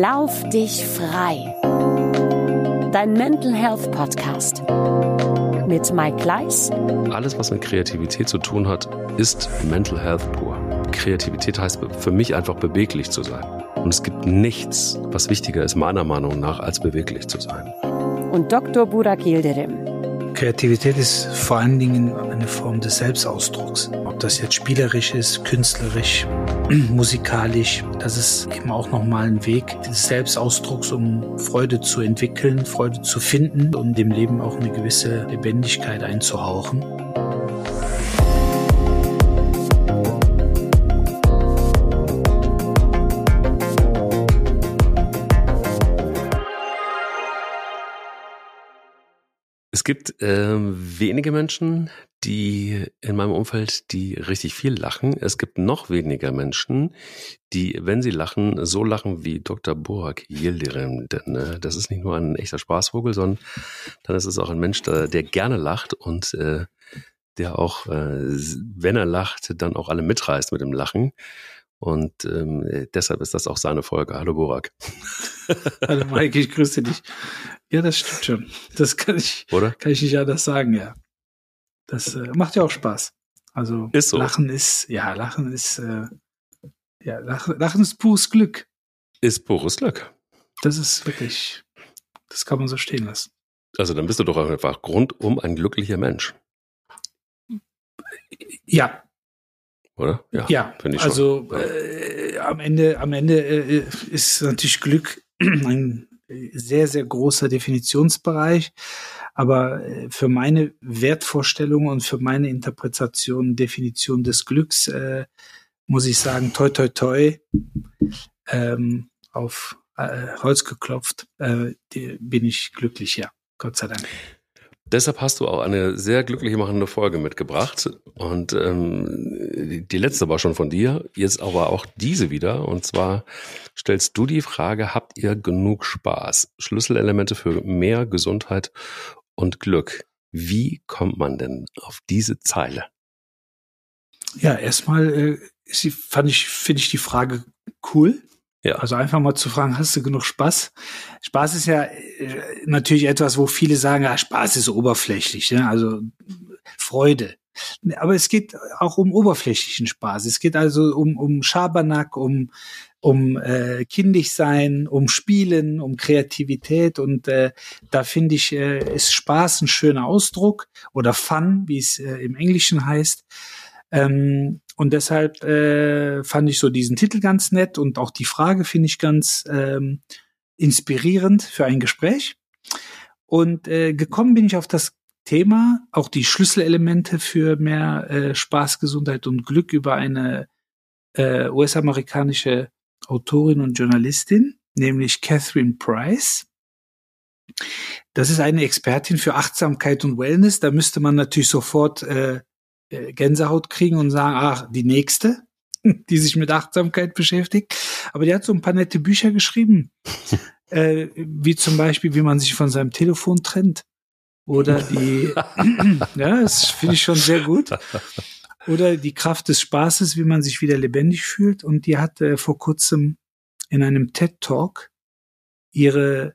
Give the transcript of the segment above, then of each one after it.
Lauf dich frei. Dein Mental Health Podcast mit Mike Gleis. Alles, was mit Kreativität zu tun hat, ist Mental Health pur. Kreativität heißt für mich einfach beweglich zu sein. Und es gibt nichts, was wichtiger ist, meiner Meinung nach, als beweglich zu sein. Und Dr. Burak Yildirim. Kreativität ist vor allen Dingen eine Form des Selbstausdrucks. Ob das jetzt spielerisch ist, künstlerisch, musikalisch, das ist eben auch nochmal ein Weg des Selbstausdrucks, um Freude zu entwickeln, Freude zu finden und dem Leben auch eine gewisse Lebendigkeit einzuhauchen. Es gibt äh, wenige Menschen, die in meinem Umfeld, die richtig viel lachen. Es gibt noch weniger Menschen, die, wenn sie lachen, so lachen wie Dr. Burak Yildirim. Denn äh, das ist nicht nur ein echter Spaßvogel, sondern dann ist es auch ein Mensch, der, der gerne lacht und äh, der auch, äh, wenn er lacht, dann auch alle mitreißt mit dem Lachen. Und ähm, deshalb ist das auch seine Folge. Hallo Burak. Hallo Mike, ich grüße dich. Ja, das stimmt schon. Das kann ich, Oder? kann ich nicht anders sagen, ja. Das äh, macht ja auch Spaß. Also Ist so. Lachen ist, ja, Lachen ist, äh, ja, Lachen, Lachen ist pures Glück. Ist pures Glück. Das ist wirklich, das kann man so stehen lassen. Also dann bist du doch einfach rundum ein glücklicher Mensch, Ja, oder? ja. finde ich schon. also Ja. äh, am Ende, am Ende äh, ist natürlich Glück ein sehr, sehr großer Definitionsbereich. Aber äh, für meine Wertvorstellung und für meine Interpretation, Definition des Glücks, äh, muss ich sagen, toi, toi, toi, ähm, auf äh, Holz geklopft, äh, bin ich glücklich, ja. Gott sei Dank. Deshalb hast du auch eine sehr glücklich machende Folge mitgebracht. Und ähm, die letzte war schon von dir, jetzt aber auch diese wieder. Und zwar stellst du die Frage, habt ihr genug Spaß? Schlüsselelemente für mehr Gesundheit und Glück. Wie kommt man denn auf diese Zeile? Ja, erstmal äh, fand ich, finde ich die Frage cool. Ja. Also einfach mal zu fragen, hast du genug Spaß? Spaß ist ja äh, natürlich etwas, wo viele sagen, ja, Spaß ist oberflächlich, ne? also Freude. Aber es geht auch um oberflächlichen Spaß. Es geht also um, um Schabernack, um, um äh, kindisch sein, um Spielen, um Kreativität. Und äh, da finde ich, äh, ist Spaß ein schöner Ausdruck oder Fun, wie es äh, im Englischen heißt. Ähm, und deshalb äh, fand ich so diesen Titel ganz nett und auch die Frage finde ich ganz ähm, inspirierend für ein Gespräch. Und äh, gekommen bin ich auf das Thema, auch die Schlüsselelemente für mehr äh, Spaß, Gesundheit und Glück über eine äh, US-amerikanische Autorin und Journalistin, nämlich Catherine Price. Das ist eine Expertin für Achtsamkeit und Wellness. Da müsste man natürlich sofort äh, Gänsehaut kriegen und sagen, ach, die nächste, die sich mit Achtsamkeit beschäftigt. Aber die hat so ein paar nette Bücher geschrieben, äh, wie zum Beispiel, wie man sich von seinem Telefon trennt. Oder die, ja, das finde ich schon sehr gut. Oder die Kraft des Spaßes, wie man sich wieder lebendig fühlt. Und die hat äh, vor kurzem in einem TED Talk ihre, äh,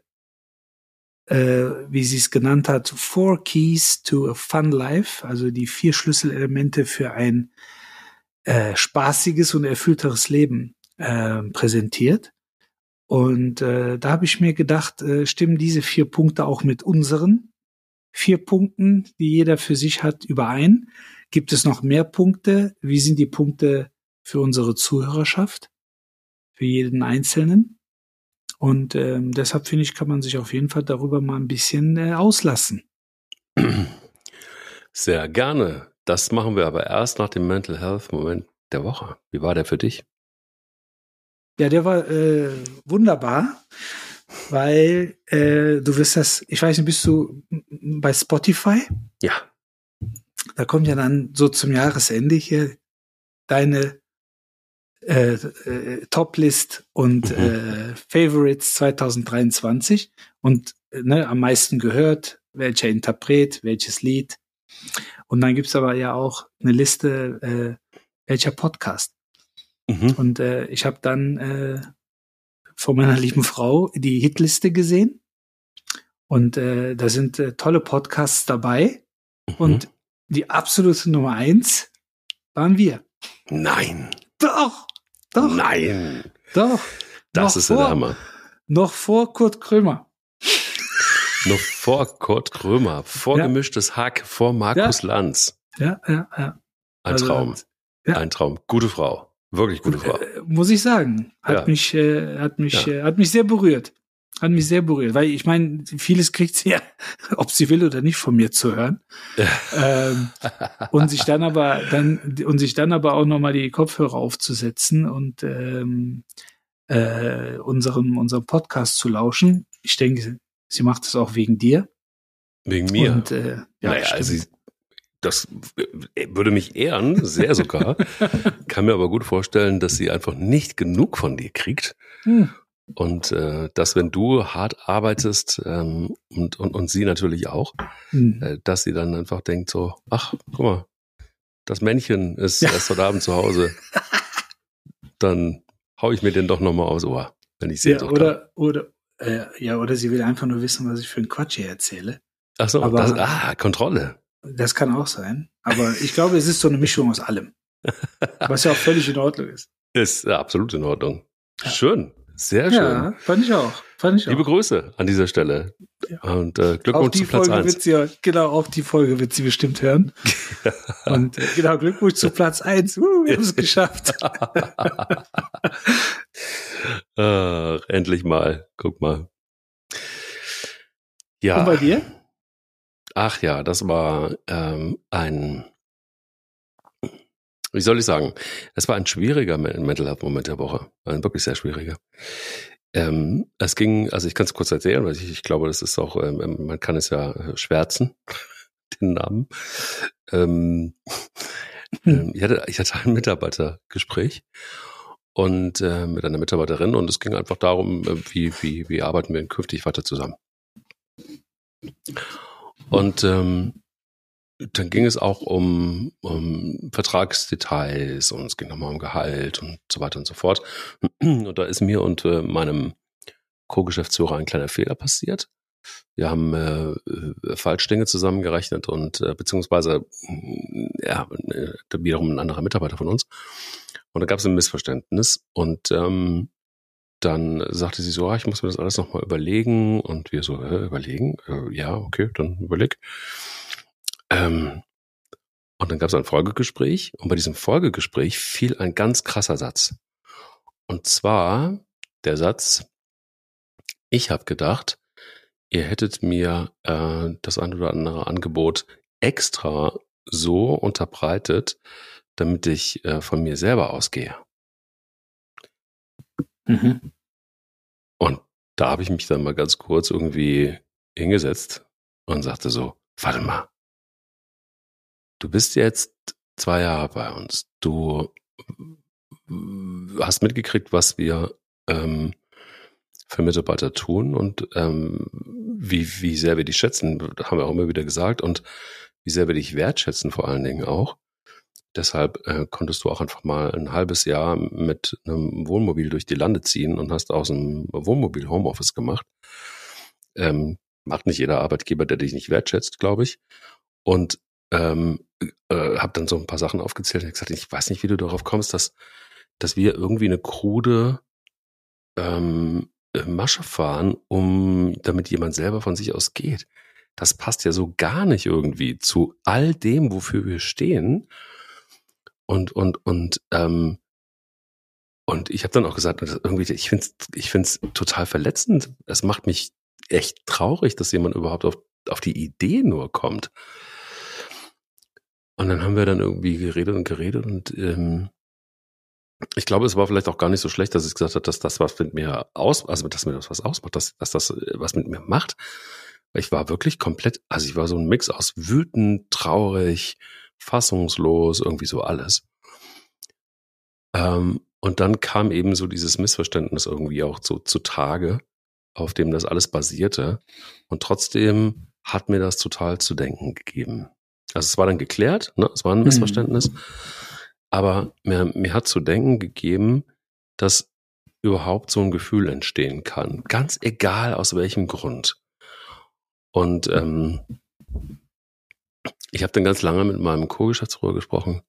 wie sie es genannt hat, Four Keys to a Fun Life, also die vier Schlüsselelemente für ein äh, spaßiges und erfüllteres Leben äh, präsentiert. Und äh, da habe ich mir gedacht, äh, stimmen diese vier Punkte auch mit unseren vier Punkten, die jeder für sich hat, überein? Gibt es noch mehr Punkte? Wie sind die Punkte für unsere Zuhörerschaft? Für jeden Einzelnen? Und ähm, deshalb finde ich, kann man sich auf jeden Fall darüber mal ein bisschen äh, auslassen. Sehr gerne. Das machen wir aber erst nach dem Mental Health Moment der Woche. Wie war der für dich? Ja, der war äh, wunderbar, weil äh, du wirst das, ich weiß nicht, bist du bei Spotify? Ja. Da kommt ja dann so zum Jahresende hier deine äh, äh, Toplist und Mhm. äh, Favorites 2023 und ne, am meisten gehört, welcher Interpret, welches Lied. Und dann gibt's aber ja auch eine Liste, äh, welcher Podcast. Mhm. Und äh, ich habe dann äh, von meiner lieben Frau die Hitliste gesehen. Und äh, da sind äh, tolle Podcasts dabei. Mhm. Und die absolute Nummer eins waren wir. Nein. Doch, doch, Nein. doch. Das Noch ist ja vor- der Hammer. Noch vor Kurt Krömer. Noch vor Kurt Krömer, vor Ja. gemischtes Hack, vor Markus Lanz. Ja, ja, ja. Ein Also, Traum. ja. Ein Traum. Gute Frau. Wirklich gute Frau. Äh, muss ich sagen. Hat Ja. mich, äh, hat mich, Ja. äh, hat mich sehr berührt. Hat mich sehr berührt, weil ich meine, vieles kriegt sie ja, ob sie will oder nicht, von mir zu hören. ähm, und sich dann aber dann und sich dann aber auch noch mal die Kopfhörer aufzusetzen und ähm, äh, unserem unserem Podcast zu lauschen. Ich denke, sie macht es auch wegen dir. Wegen mir. Und, äh, ja, naja, also das äh, würde mich ehren, sehr sogar. Kann mir aber gut vorstellen, dass sie einfach nicht genug von dir kriegt. Hm. Und äh, dass wenn du hart arbeitest ähm, und, und, und sie natürlich auch, Hm. äh, dass sie dann einfach denkt so, ach, guck mal, das Männchen ist Ja. erst heute Abend zu Hause. Dann hau ich mir den doch nochmal aufs Ohr, wenn ich Ja, Sehnsucht habe. oder oder äh, ja, oder sie will einfach nur wissen, was ich für einen Quatsch hier erzähle. Ach so, aber- das, ah, Kontrolle. Das kann auch sein. Aber ich glaube, es ist so eine Mischung aus allem. Was ja auch völlig in Ordnung ist. Ist äh, absolut in Ordnung. Ja. Schön, sehr schön. Ja, fand ich auch. Fand ich auch. Liebe Grüße an dieser Stelle. Ja. Und äh, auch Glückwunsch die zu Platz Folge 1. wird sie, genau, auch die Folge wird sie bestimmt hören. Und äh, genau, Glückwunsch zu Platz eins. Uh, wir haben es geschafft. Ach, endlich mal. Guck mal. Ja. Und bei dir? Ach ja, das war ähm, ein, wie soll ich sagen, es war ein schwieriger Men- Mental Health Moment der Woche. Ein wirklich sehr schwieriger. Ähm, es ging, also ich kann es kurz erzählen, weil ich, ich glaube, das ist auch, ähm, man kann es ja äh, schwärzen, den Namen. Ähm, ähm, ich, hatte, ich hatte ein Mitarbeitergespräch und äh, mit einer Mitarbeiterin und es ging einfach darum, äh, wie, wie, wie arbeiten wir künftig weiter zusammen. Und ähm, dann ging es auch um, um Vertragsdetails und es ging nochmal um Gehalt und so weiter und so fort. Und da ist mir und äh, meinem Co-Geschäftsführer ein kleiner Fehler passiert. Wir haben äh, äh, Falschdinge zusammengerechnet und äh, beziehungsweise äh, ja, äh, wiederum ein anderer Mitarbeiter von uns. Und da gab es ein Missverständnis und ähm, dann sagte sie so, ah, ich muss mir das alles nochmal überlegen. Und wir so, äh, überlegen? Äh, ja, okay, dann überleg. Ähm, und dann gab es ein Folgegespräch. Und bei diesem Folgegespräch fiel ein ganz krasser Satz. Und zwar der Satz, ich habe gedacht, ihr hättet mir äh, das ein oder andere Angebot extra so unterbreitet, damit ich äh, von mir selber ausgehe. Mhm. Und da habe ich mich dann mal ganz kurz irgendwie hingesetzt und sagte so, warte mal, du bist jetzt zwei Jahre bei uns. Du hast mitgekriegt, was wir ähm, für Mitarbeiter tun und ähm, wie, wie sehr wir dich schätzen, haben wir auch immer wieder gesagt, und wie sehr wir dich wertschätzen vor allen Dingen auch. Deshalb äh, konntest du auch einfach mal ein halbes Jahr mit einem Wohnmobil durch die Lande ziehen und hast aus dem Wohnmobil Homeoffice gemacht. Ähm, macht nicht jeder Arbeitgeber, der dich nicht wertschätzt, glaube ich. Und ähm, äh, habe dann so ein paar Sachen aufgezählt und gesagt, ich weiß nicht, wie du darauf kommst, dass, dass wir irgendwie eine krude ähm, Masche fahren, um damit jemand selber von sich aus geht. Das passt ja so gar nicht irgendwie zu all dem, wofür wir stehen. Und, und, und, ähm, und ich habe dann auch gesagt, irgendwie, ich finde es ich find's total verletzend. Es macht mich echt traurig, dass jemand überhaupt auf, auf die Idee nur kommt. Und dann haben wir dann irgendwie geredet und geredet und ähm, ich glaube, es war vielleicht auch gar nicht so schlecht, dass ich gesagt habe, dass das was mit mir aus, also dass mir das was ausmacht, dass, dass das äh, was mit mir macht. Ich war wirklich komplett, also ich war so ein Mix aus wütend, traurig, fassungslos, irgendwie so alles. Ähm, und dann kam eben so dieses Missverständnis irgendwie auch so zutage, auf dem das alles basierte. Und trotzdem hat mir das total zu denken gegeben. Also es war dann geklärt, ne? es war ein Missverständnis. Aber mir, mir hat zu denken gegeben, dass überhaupt so ein Gefühl entstehen kann. Ganz egal aus welchem Grund. Und ähm, ich habe dann ganz lange mit meinem Co-Geschäftsführer gesprochen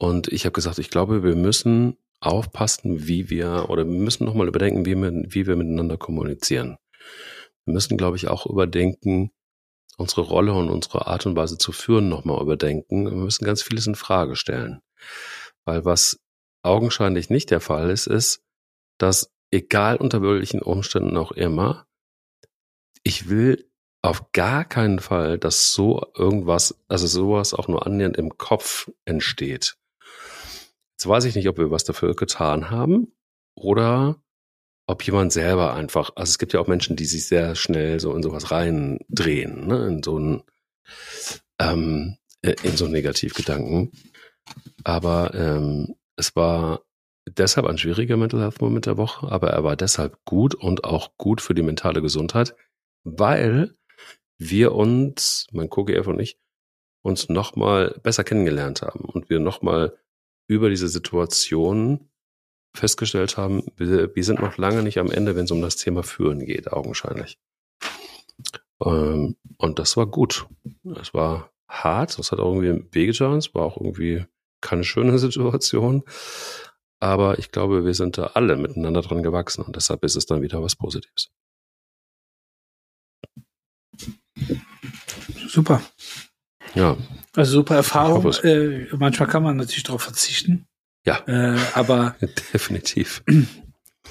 und ich habe gesagt, ich glaube, wir müssen aufpassen, wie wir, oder wir müssen nochmal überdenken, wie wir, wie wir miteinander kommunizieren. Wir müssen, glaube ich, auch überdenken, unsere Rolle und unsere Art und Weise zu führen nochmal überdenken. Wir müssen ganz vieles in Frage stellen. Weil was augenscheinlich nicht der Fall ist, ist, dass egal unter welchen Umständen auch immer, ich will auf gar keinen Fall, dass so irgendwas, also sowas auch nur annähernd im Kopf entsteht. Jetzt weiß ich nicht, ob wir was dafür getan haben oder ob jemand selber einfach, also es gibt ja auch Menschen, die sich sehr schnell so in sowas reindrehen, ne, in so ein, ähm, äh, in so einen Negativgedanken. Aber ähm, es war deshalb ein schwieriger Mental Health Moment der Woche, aber er war deshalb gut und auch gut für die mentale Gesundheit, weil wir uns, mein Co-GF und ich, uns nochmal besser kennengelernt haben und wir nochmal über diese Situation festgestellt haben, wir, wir, sind noch lange nicht am Ende, wenn es um das Thema Führen geht, augenscheinlich. Ähm, und das war gut. Es war hart, es hat auch irgendwie wehgetan, es war auch irgendwie keine schöne Situation. Aber ich glaube, wir sind da alle miteinander dran gewachsen und deshalb ist es dann wieder was Positives. Super. Ja. Also super Erfahrung. Äh, manchmal kann man natürlich darauf verzichten. Ja. Äh, aber definitiv.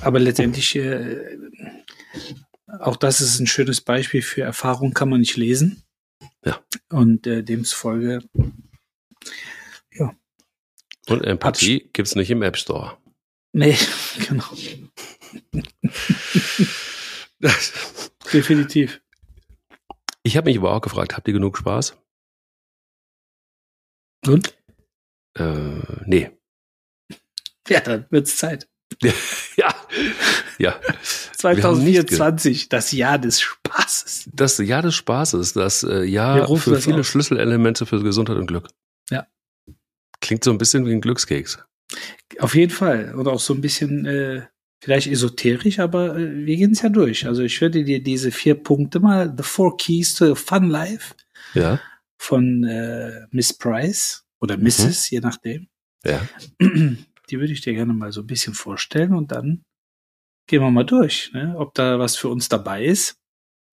Aber letztendlich, äh, auch das ist ein schönes Beispiel für Erfahrung, kann man nicht lesen. Ja. Und äh, demzufolge, ja. Und Empathie gibt es nicht im App Store. Nee, genau. Definitiv. Ich habe mich aber auch gefragt, habt ihr genug Spaß? Und? Äh, nee. Ja, dann wird's Zeit. ja, ja. 2024, das Jahr des Spaßes. Das Jahr des Spaßes, das äh, Jahr für das viele aus. Schlüsselelemente für Gesundheit und Glück. Ja. Klingt so ein bisschen wie ein Glückskeks. Auf jeden Fall. Und auch so ein bisschen äh, vielleicht esoterisch, aber äh, wir gehen es ja durch. Also ich würde dir diese vier Punkte mal, The Four Keys to a Fun Life ja. von äh, Miss Price oder Mrs., mhm. je nachdem. Ja. Die würde ich dir gerne mal so ein bisschen vorstellen und dann gehen wir mal durch, ne? ob da was für uns dabei ist.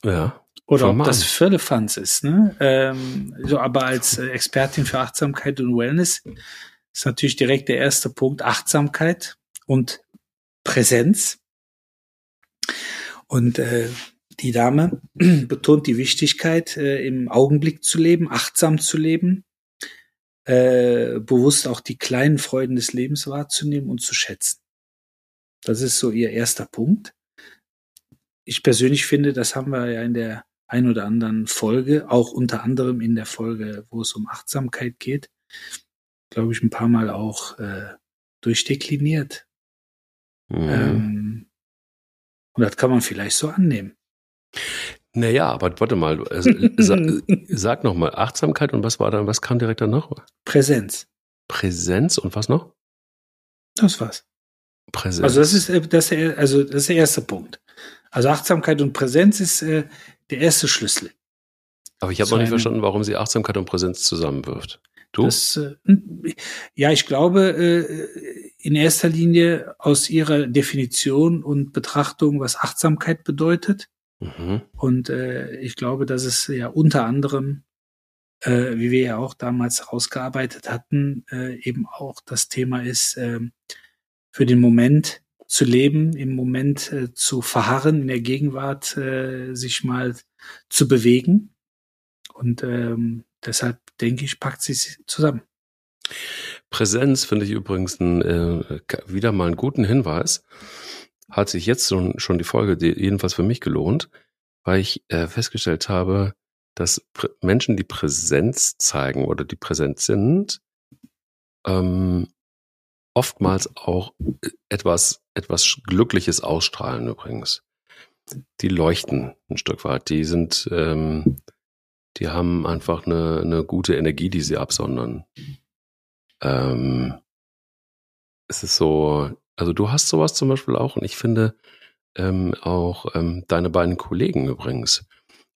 Ja. Oder ob das Firlefanz ist. Ne? Ähm, so, aber als äh, Expertin für Achtsamkeit und Wellness ist natürlich direkt der erste Punkt Achtsamkeit und Präsenz. Und äh, die Dame betont die Wichtigkeit, äh, im Augenblick zu leben, achtsam zu leben, äh, bewusst auch die kleinen Freuden des Lebens wahrzunehmen und zu schätzen. Das ist so ihr erster Punkt. Ich persönlich finde, das haben wir ja in der ein oder anderen Folge, auch unter anderem in der Folge, wo es um Achtsamkeit geht, glaube ich, ein paar Mal auch äh, durchdekliniert. Mhm. Ähm, und das kann man vielleicht so annehmen. Naja, aber warte mal, also, sag, sag noch mal, Achtsamkeit und was war dann, was kam direkt danach? Präsenz. Präsenz und was noch? Das war's. Präsenz. Also das ist, äh, das also das ist der erste Punkt. Also Achtsamkeit und Präsenz ist äh, der erste Schlüssel. Aber ich habe noch nicht verstanden, warum sie Achtsamkeit und Präsenz zusammenwirft. Du? Das, äh, ja, ich glaube, äh, in erster Linie aus ihrer Definition und Betrachtung, was Achtsamkeit bedeutet. Mhm. Und äh, ich glaube, dass es ja unter anderem, äh, wie wir ja auch damals rausgearbeitet hatten, äh, eben auch das Thema ist, äh, für den Moment zu leben, im Moment äh, zu verharren, in der Gegenwart äh, sich mal zu bewegen. Und ähm, deshalb denke ich, packt sie zusammen. Präsenz finde ich übrigens ein, äh, wieder mal einen guten Hinweis hat sich jetzt schon, schon die Folge die, jedenfalls für mich gelohnt, weil ich äh, festgestellt habe, dass Prä Menschen, die Präsenz zeigen oder die präsent sind, ähm, oftmals auch etwas, etwas Glückliches ausstrahlen übrigens. Die leuchten ein Stück weit. Die sind, ähm, die haben einfach eine, eine gute Energie, die sie absondern. Ähm, es ist so, Also du hast sowas zum Beispiel auch und ich finde ähm, auch ähm, deine beiden Kollegen übrigens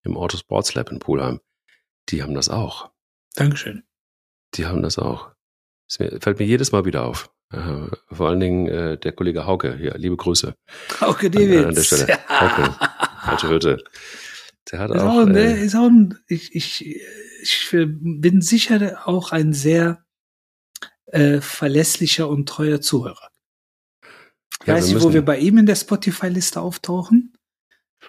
im Autosports Lab in Pulheim, die haben das auch. Dankeschön. Die haben das auch. Das fällt mir jedes Mal wieder auf. Äh, vor allen Dingen äh, der Kollege Hauke hier, liebe Grüße. Hauke Davids. An, an der Stelle. Ja. Hauke, alte Hütte. Der hat ist auch. auch, äh, ist auch ein, ich, ich, ich bin sicher auch ein sehr äh, verlässlicher und treuer Zuhörer. Ja, weiß nicht, wo wir bei ihm in der Spotify-Liste auftauchen. ja,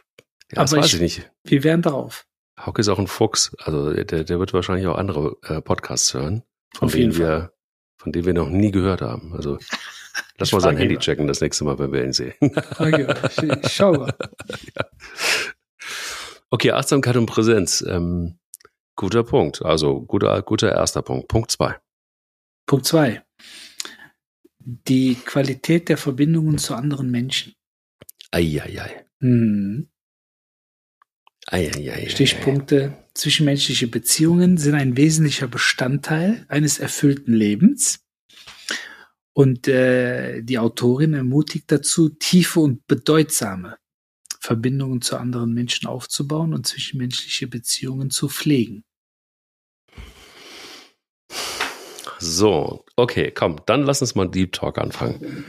das aber weiß ich- ich nicht. Wir wären drauf. Hauke ist auch ein Fuchs. Also der, der wird wahrscheinlich auch andere äh, Podcasts hören, von Auf denen wir, von denen wir noch nie gehört haben. Also lass Ich mal sein Handy ihn. checken das nächste Mal, wenn wir ihn sehen. Ich, ich schau mal. Okay, Achtsamkeit und Präsenz. Ähm, guter Punkt. Also guter, guter erster Punkt. Punkt zwei. Punkt zwei. Die Qualität der Verbindungen zu anderen Menschen. Eieiei. Hm. Eieiei. Stichpunkte. Zwischenmenschliche Beziehungen sind ein wesentlicher Bestandteil eines erfüllten Lebens. Und äh, die Autorin ermutigt dazu, tiefe und bedeutsame Verbindungen zu anderen Menschen aufzubauen und zwischenmenschliche Beziehungen zu pflegen. So, okay, komm, dann lass uns mal Deep Talk anfangen.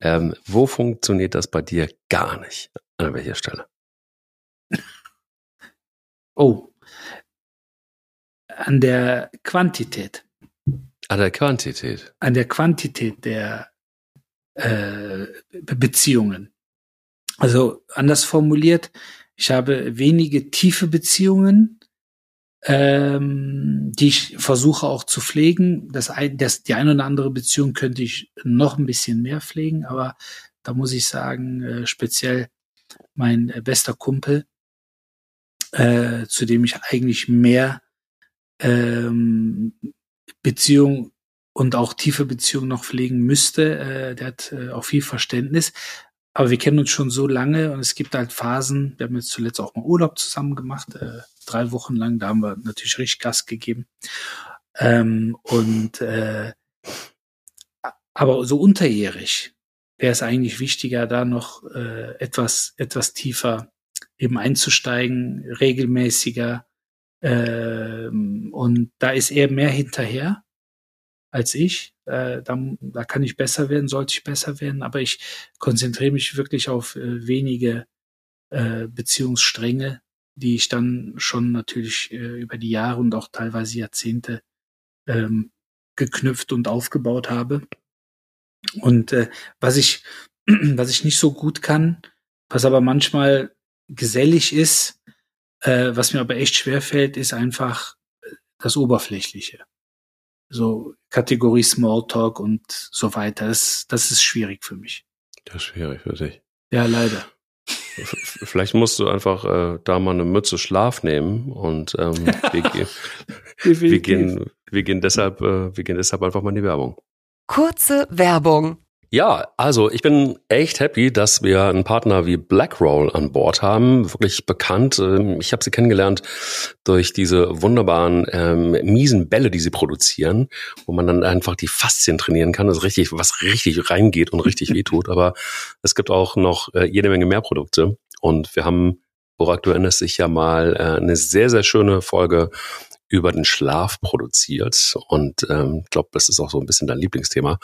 Ähm, wo funktioniert das bei dir gar nicht? An welcher Stelle? Oh, an der Quantität. An der Quantität. an der Quantität der äh, Be- Beziehungen. Also anders formuliert, ich habe wenige tiefe Beziehungen, ähm, die ich versuche auch zu pflegen. Das, das, die eine oder andere Beziehung könnte ich noch ein bisschen mehr pflegen, aber da muss ich sagen, äh, speziell mein äh, bester Kumpel, äh, zu dem ich eigentlich mehr ähm, Beziehung und auch tiefe Beziehungen noch pflegen müsste. Äh, der hat äh, auch viel Verständnis. Aber wir kennen uns schon so lange und es gibt halt Phasen. Wir haben jetzt zuletzt auch mal Urlaub zusammen gemacht, äh, drei Wochen lang. Da haben wir natürlich richtig Gas gegeben. Ähm, und äh, aber so unterjährig wäre es eigentlich wichtiger, da noch äh, etwas etwas tiefer eben einzusteigen, regelmäßiger. Ähm, und da ist er mehr hinterher als ich. Äh, da, da kann ich besser werden, sollte ich besser werden, aber ich konzentriere mich wirklich auf äh, wenige äh, Beziehungsstränge, die ich dann schon natürlich äh, über die Jahre und auch teilweise Jahrzehnte ähm, geknüpft und aufgebaut habe. Und äh, was ich, was ich nicht so gut kann, was aber manchmal gesellig ist, äh, was mir aber echt schwer fällt, ist einfach äh, das Oberflächliche. So Kategorie Smalltalk und so weiter. Das, das ist schwierig für mich. Das ist schwierig für dich. Ja, leider. Vielleicht musst du einfach äh, da mal eine Mütze Schlaf nehmen und ähm, wir, gehen, wir, gehen, wir, gehen deshalb, äh, wir gehen deshalb einfach mal in die Werbung. Kurze Werbung. Ja, also ich bin echt happy, dass wir einen Partner wie BlackRoll an Bord haben. Wirklich bekannt. Ähm, Ich habe sie kennengelernt durch diese wunderbaren ähm, miesen Bälle, die sie produzieren, wo man dann einfach die Faszien trainieren kann. Das ist richtig, was richtig reingeht und richtig wehtut. Aber es gibt auch noch äh, jede Menge mehr Produkte. Und wir haben, Burak, du erinnerst dich ja mal, äh, eine sehr, sehr schöne Folge über den Schlaf produziert. Und ähm, glaube, das ist auch so ein bisschen dein Lieblingsthema.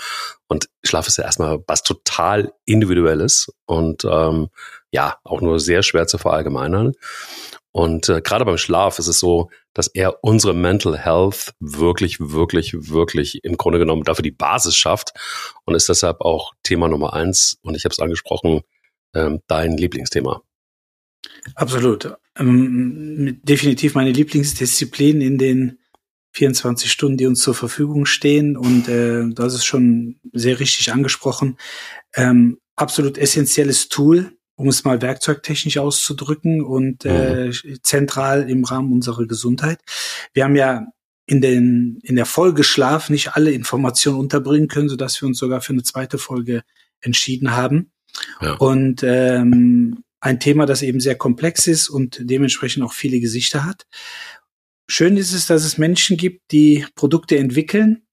Und Schlaf ist ja erstmal was total Individuelles und ähm, ja, auch nur sehr schwer zu verallgemeinern. Und äh, gerade beim Schlaf ist es so, dass er unsere Mental Health wirklich, wirklich, wirklich im Grunde genommen dafür die Basis schafft und ist deshalb auch Thema Nummer eins. Und ich habe es angesprochen, ähm, dein Lieblingsthema. Absolut. Ähm, definitiv meine Lieblingsdisziplin in den 24 Stunden, die uns zur Verfügung stehen. Und äh, das ist schon sehr richtig angesprochen. Ähm, absolut essentielles Tool, um es mal werkzeugtechnisch auszudrücken und äh, zentral im Rahmen unserer Gesundheit. Wir haben ja in, den, in der Folge Schlaf nicht alle Informationen unterbringen können, sodass wir uns sogar für eine zweite Folge entschieden haben. Ja. Und ähm, ein Thema, das eben sehr komplex ist und dementsprechend auch viele Gesichter hat. Schön ist es, dass es Menschen gibt, die Produkte entwickeln,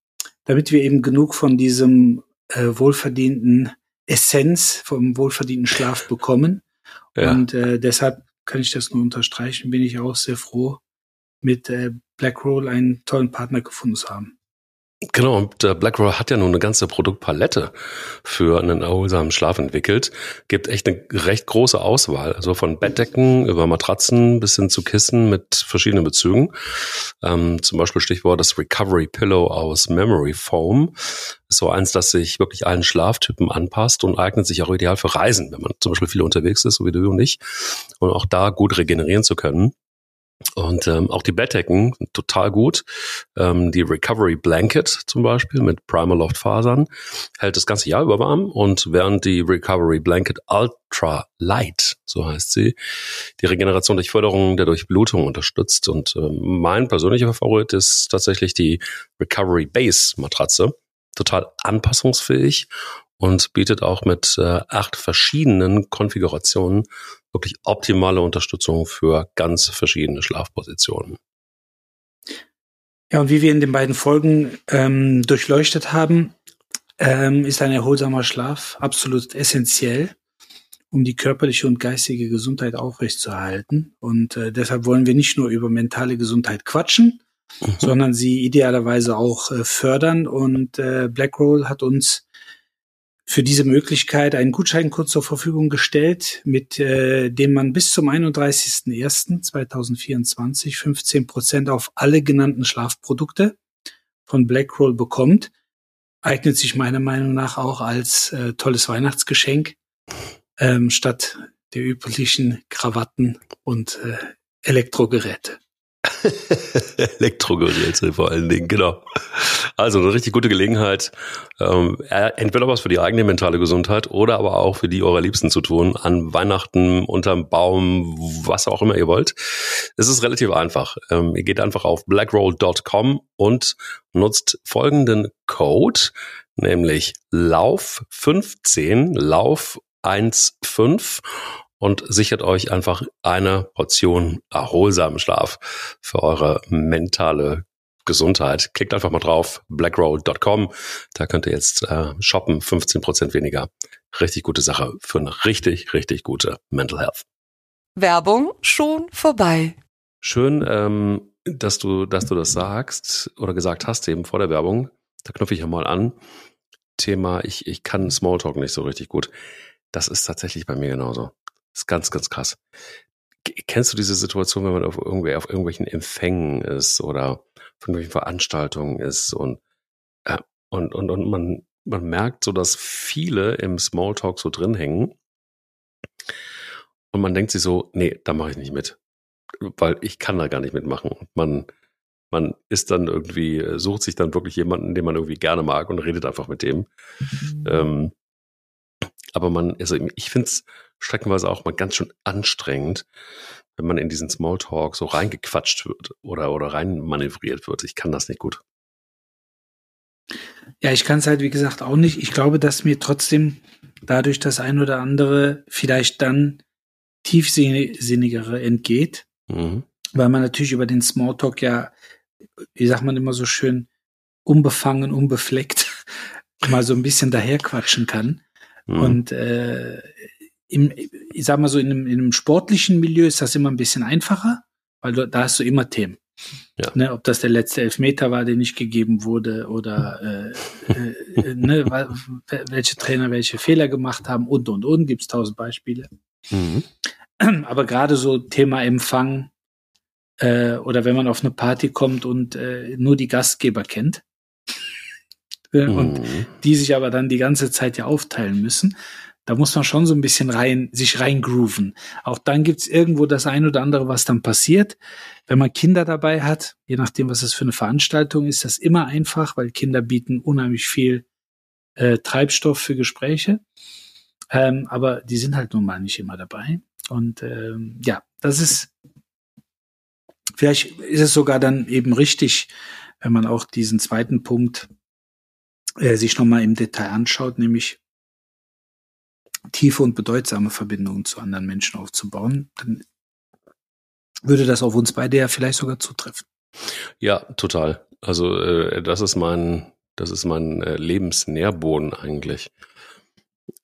damit wir eben genug von diesem äh, wohlverdienten Essenz vom wohlverdienten Schlaf bekommen. Ja. Und äh, deshalb kann ich das nur unterstreichen, bin ich auch sehr froh, mit äh, Blackroll einen tollen Partner gefunden zu haben. Genau, und äh, BlackRock hat ja nun eine ganze Produktpalette für einen erholsamen Schlaf entwickelt. Gibt echt eine recht große Auswahl, also von Bettdecken über Matratzen bis hin zu Kissen mit verschiedenen Bezügen. Ähm, zum Beispiel Stichwort das Recovery Pillow aus Memory Foam. Ist so eins, das sich wirklich allen Schlaftypen anpasst und eignet sich auch ideal für Reisen, wenn man zum Beispiel viel unterwegs ist, so wie du und ich, und auch da gut regenerieren zu können. Und ähm, auch die Bettdecken total gut. Ähm, die Recovery Blanket zum Beispiel mit Primaloft Fasern hält das ganze Jahr über warm und während die Recovery Blanket Ultra Light, so heißt sie, die Regeneration durch Förderung der Durchblutung unterstützt. Und ähm, mein persönlicher Favorit ist tatsächlich die Recovery Base Matratze. Total anpassungsfähig und bietet auch mit äh, acht verschiedenen Konfigurationen wirklich optimale Unterstützung für ganz verschiedene Schlafpositionen. Ja, und wie wir in den beiden Folgen ähm, durchleuchtet haben, ähm, ist ein erholsamer Schlaf absolut essentiell, um die körperliche und geistige Gesundheit aufrechtzuerhalten. Und äh, deshalb wollen wir nicht nur über mentale Gesundheit quatschen, mhm. sondern sie idealerweise auch äh, fördern. Und äh, Blackroll hat uns für diese Möglichkeit einen Gutscheincode zur Verfügung gestellt, mit äh, dem man bis zum 31.01.2024 15 Prozent auf alle genannten Schlafprodukte von Blackroll bekommt. Eignet sich meiner Meinung nach auch als äh, tolles Weihnachtsgeschenk ähm, statt der üblichen Krawatten und äh, Elektrogeräte. Elektrogeräte vor allen Dingen, genau. Also eine richtig gute Gelegenheit, ähm, entweder was für die eigene mentale Gesundheit oder aber auch für die eurer Liebsten zu tun, an Weihnachten, unterm Baum, was auch immer ihr wollt. Es ist relativ einfach. Ähm, ihr geht einfach auf blackroll.com und nutzt folgenden Code, nämlich Lauf 15, Lauf 15 und sichert euch einfach eine Portion erholsamen Schlaf für eure mentale Gesundheit. Klickt einfach mal drauf, blackroll.com. Da könnt ihr jetzt äh, shoppen, 15% weniger. Richtig gute Sache für eine richtig, richtig gute Mental Health. Werbung schon vorbei. Schön, ähm, dass du, dass du das sagst oder gesagt hast eben vor der Werbung. Da knüpfe ich ja mal an. Thema, ich, ich kann Smalltalk nicht so richtig gut. Das ist tatsächlich bei mir genauso. Ist ganz, ganz krass. Kennst du diese Situation, wenn man auf, irgendwie, auf irgendwelchen Empfängen ist oder auf irgendwelchen Veranstaltungen ist und, äh, und, und, und man, man merkt so, dass viele im Smalltalk so drin hängen und man denkt sich so, nee, da mache ich nicht mit, weil ich kann da gar nicht mitmachen. Man, man ist dann irgendwie, sucht sich dann wirklich jemanden, den man irgendwie gerne mag und redet einfach mit dem. Mhm. Ähm, aber man, also ich finde es streckenweise auch mal ganz schön anstrengend, wenn man in diesen Smalltalk so reingequatscht wird oder, oder rein manövriert wird. Ich kann das nicht gut. Ja, ich kann es halt, wie gesagt, auch nicht. Ich glaube, dass mir trotzdem dadurch das ein oder andere vielleicht dann tiefsinnigere entgeht, mhm. weil man natürlich über den Smalltalk ja, wie sagt man immer so schön, unbefangen, unbefleckt mal so ein bisschen daherquatschen kann. Mhm. Und äh, im, ich sag mal so, in einem, in einem sportlichen Milieu ist das immer ein bisschen einfacher, weil du, da hast du immer Themen. Ja. Ne, ob das der letzte Elfmeter war, der nicht gegeben wurde, oder äh, äh, ne, welche Trainer welche Fehler gemacht haben und und und, gibt's tausend Beispiele. Mhm. Aber gerade so Thema Empfang äh, oder wenn man auf eine Party kommt und äh, nur die Gastgeber kennt, mhm. und die sich aber dann die ganze Zeit ja aufteilen müssen. Da muss man schon so ein bisschen rein, sich reingrooven. Auch dann gibt's irgendwo das ein oder andere, was dann passiert. Wenn man Kinder dabei hat, je nachdem, was es für eine Veranstaltung ist, das immer einfach, weil Kinder bieten unheimlich viel äh, Treibstoff für Gespräche. Ähm, aber die sind halt nun mal nicht immer dabei. Und ähm, ja, das ist, vielleicht ist es sogar dann eben richtig, wenn man auch diesen zweiten Punkt äh, sich nochmal im Detail anschaut, nämlich tiefe und bedeutsame Verbindungen zu anderen Menschen aufzubauen, dann würde das auf uns beide ja vielleicht sogar zutreffen. Ja, total. Also äh, das ist mein, das ist mein äh, Lebensnährboden eigentlich.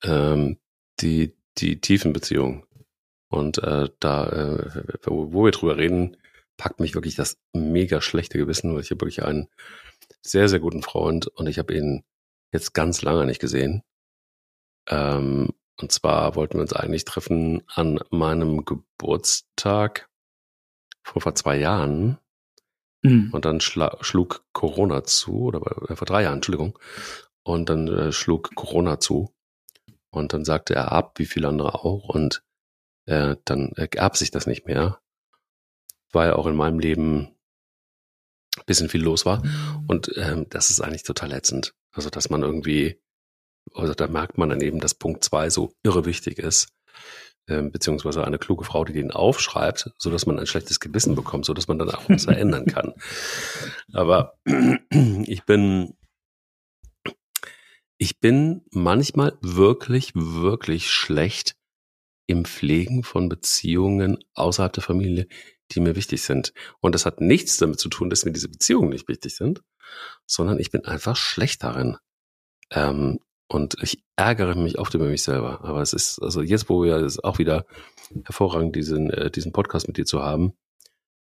ähm, die, die tiefen Beziehungen. Und äh, da, äh, wo, wo wir drüber reden, packt mich wirklich das mega schlechte Gewissen, weil ich habe wirklich einen sehr, sehr guten Freund und ich habe ihn jetzt ganz lange nicht gesehen. Ähm, und zwar wollten wir uns eigentlich treffen an meinem Geburtstag vor, vor zwei Jahren. Mhm. Und dann schlug Corona zu, oder äh, vor drei Jahren, Entschuldigung. Und dann äh, schlug Corona zu. Und dann sagte er ab, wie viele andere auch. Und äh, dann ergab sich das nicht mehr, weil auch in meinem Leben ein bisschen viel los war. Mhm. Und ähm, das ist eigentlich total ätzend. Also, dass man irgendwie, also da merkt man dann eben, dass Punkt zwei so irre wichtig ist. Ähm, beziehungsweise eine kluge Frau, die den aufschreibt, so dass man ein schlechtes Gewissen bekommt, so dass man dann auch was verändern kann. Aber ich bin, ich bin manchmal wirklich, wirklich schlecht im Pflegen von Beziehungen außerhalb der Familie, die mir wichtig sind. Und das hat nichts damit zu tun, dass mir diese Beziehungen nicht wichtig sind, sondern ich bin einfach schlecht darin. Ähm, und ich ärgere mich oft über mich selber. Aber es ist, also jetzt, wo wir es auch wieder hervorragend, diesen, äh, diesen Podcast mit dir zu haben,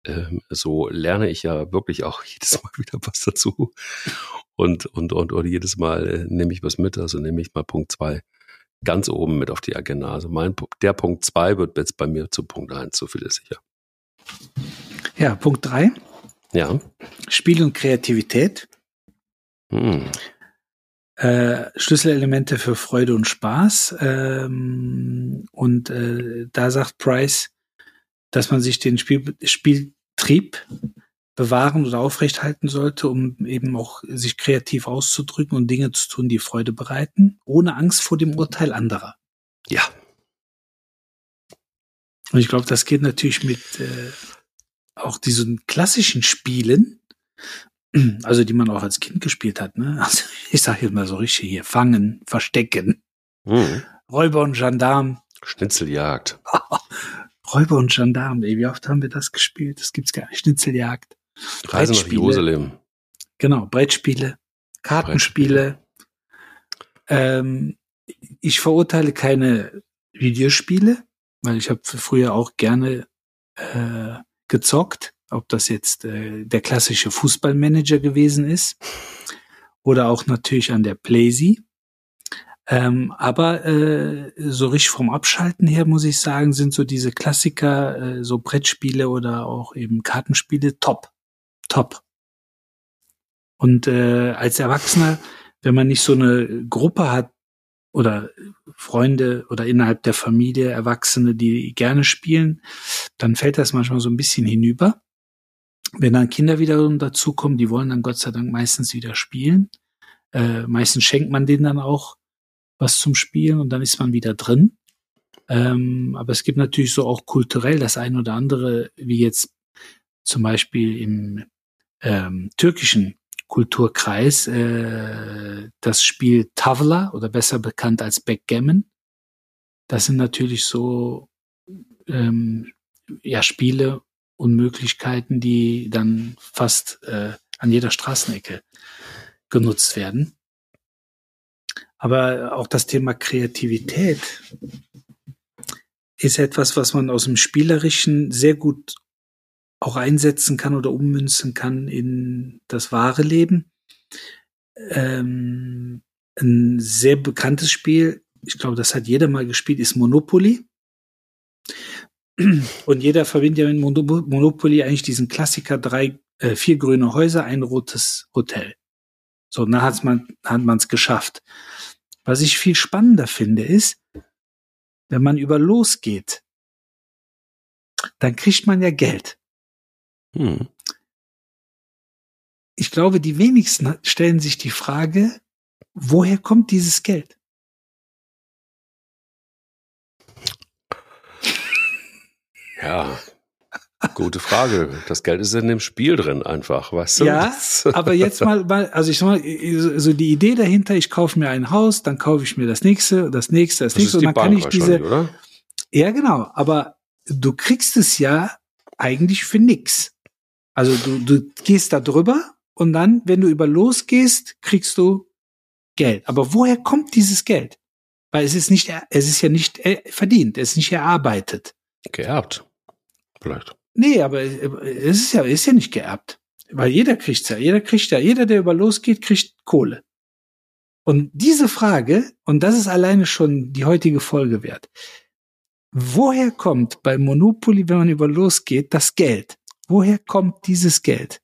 ähm, so lerne ich ja wirklich auch jedes Mal wieder was dazu. Und, und, und, und jedes Mal äh, nehme ich was mit. Also nehme ich mal Punkt zwei ganz oben mit auf die Agenda. Also mein, der Punkt zwei wird jetzt bei mir zu Punkt eins, so viel ist sicher. Ja, Punkt drei. Ja. Spiel und Kreativität. Hm. Äh, Schlüsselelemente für Freude und Spaß. Ähm, und äh, da sagt Price, dass man sich den Spiel, Spieltrieb bewahren oder aufrechthalten sollte, um eben auch sich kreativ auszudrücken und Dinge zu tun, die Freude bereiten, ohne Angst vor dem Urteil anderer. Ja. Und ich glaube, das geht natürlich mit äh, auch diesen klassischen Spielen, also die man auch als Kind gespielt hat. Ne? Also ich sage jetzt mal so richtig hier, fangen, verstecken, mhm. Räuber und Gendarm. Schnitzeljagd. Räuber und Gendarm, ey, wie oft haben wir das gespielt? Das gibt's gar nicht. Schnitzeljagd. Reise nach Jerusalem. Genau, Brettspiele, Kartenspiele. Brettspiele. Ähm, ich verurteile keine Videospiele, weil ich habe früher auch gerne äh, gezockt, ob das jetzt äh, der klassische Fußballmanager gewesen ist oder auch natürlich an der Playsee. Ähm, aber äh, so richtig vom Abschalten her muss ich sagen, sind so diese Klassiker, äh, so Brettspiele oder auch eben Kartenspiele top top. Und äh, als Erwachsener, wenn man nicht so eine Gruppe hat oder Freunde oder innerhalb der Familie Erwachsene, die gerne spielen, dann fällt das manchmal so ein bisschen hinüber. Wenn dann Kinder wiederum dazukommen, die wollen dann Gott sei Dank meistens wieder spielen. Äh, meistens schenkt man denen dann auch was zum Spielen und dann ist man wieder drin. Ähm, aber es gibt natürlich so auch kulturell das ein oder andere, wie jetzt zum Beispiel im ähm, türkischen Kulturkreis äh, das Spiel Tavla oder besser bekannt als Backgammon. Das sind natürlich so ähm, ja Spiele und Möglichkeiten, die dann fast äh, an jeder Straßenecke genutzt werden. Aber auch das Thema Kreativität ist etwas, was man aus dem Spielerischen sehr gut auch einsetzen kann oder ummünzen kann in das wahre Leben. Ähm, ein sehr bekanntes Spiel, ich glaube, das hat jeder mal gespielt, ist Monopoly. Und jeder verbindet ja mit Monopoly eigentlich diesen Klassiker drei, äh, vier grüne Häuser, ein rotes Hotel. So, dann hat man hat man es geschafft. Was ich viel spannender finde, ist, wenn man über losgeht, dann kriegt man ja Geld. Hm. Ich glaube, die wenigsten stellen sich die Frage, woher kommt dieses Geld? Ja, Gute Frage. Das Geld ist in dem Spiel drin einfach, weißt du? Ja, aber jetzt mal, mal, also ich sag mal, so die Idee dahinter, ich kaufe mir ein Haus, dann kaufe ich mir das nächste, das nächste, das, das nächste und dann Bank kann ich diese. Oder? Ja, genau. Aber du kriegst es ja eigentlich für nix. Also du, du gehst da drüber und dann, wenn du über losgehst, kriegst du Geld. Aber woher kommt dieses Geld? Weil es ist nicht, es ist ja nicht äh, verdient, es ist nicht erarbeitet. Geerbt. Vielleicht. Nee, aber äh, es ist ja, ist ja nicht geerbt. Weil jeder kriegt's ja. Jeder kriegt ja. Jeder, der über losgeht, kriegt Kohle. Und diese Frage, und das ist alleine schon die heutige Folge wert. Woher kommt bei Monopoly, wenn man über losgeht, das Geld? Woher kommt dieses Geld?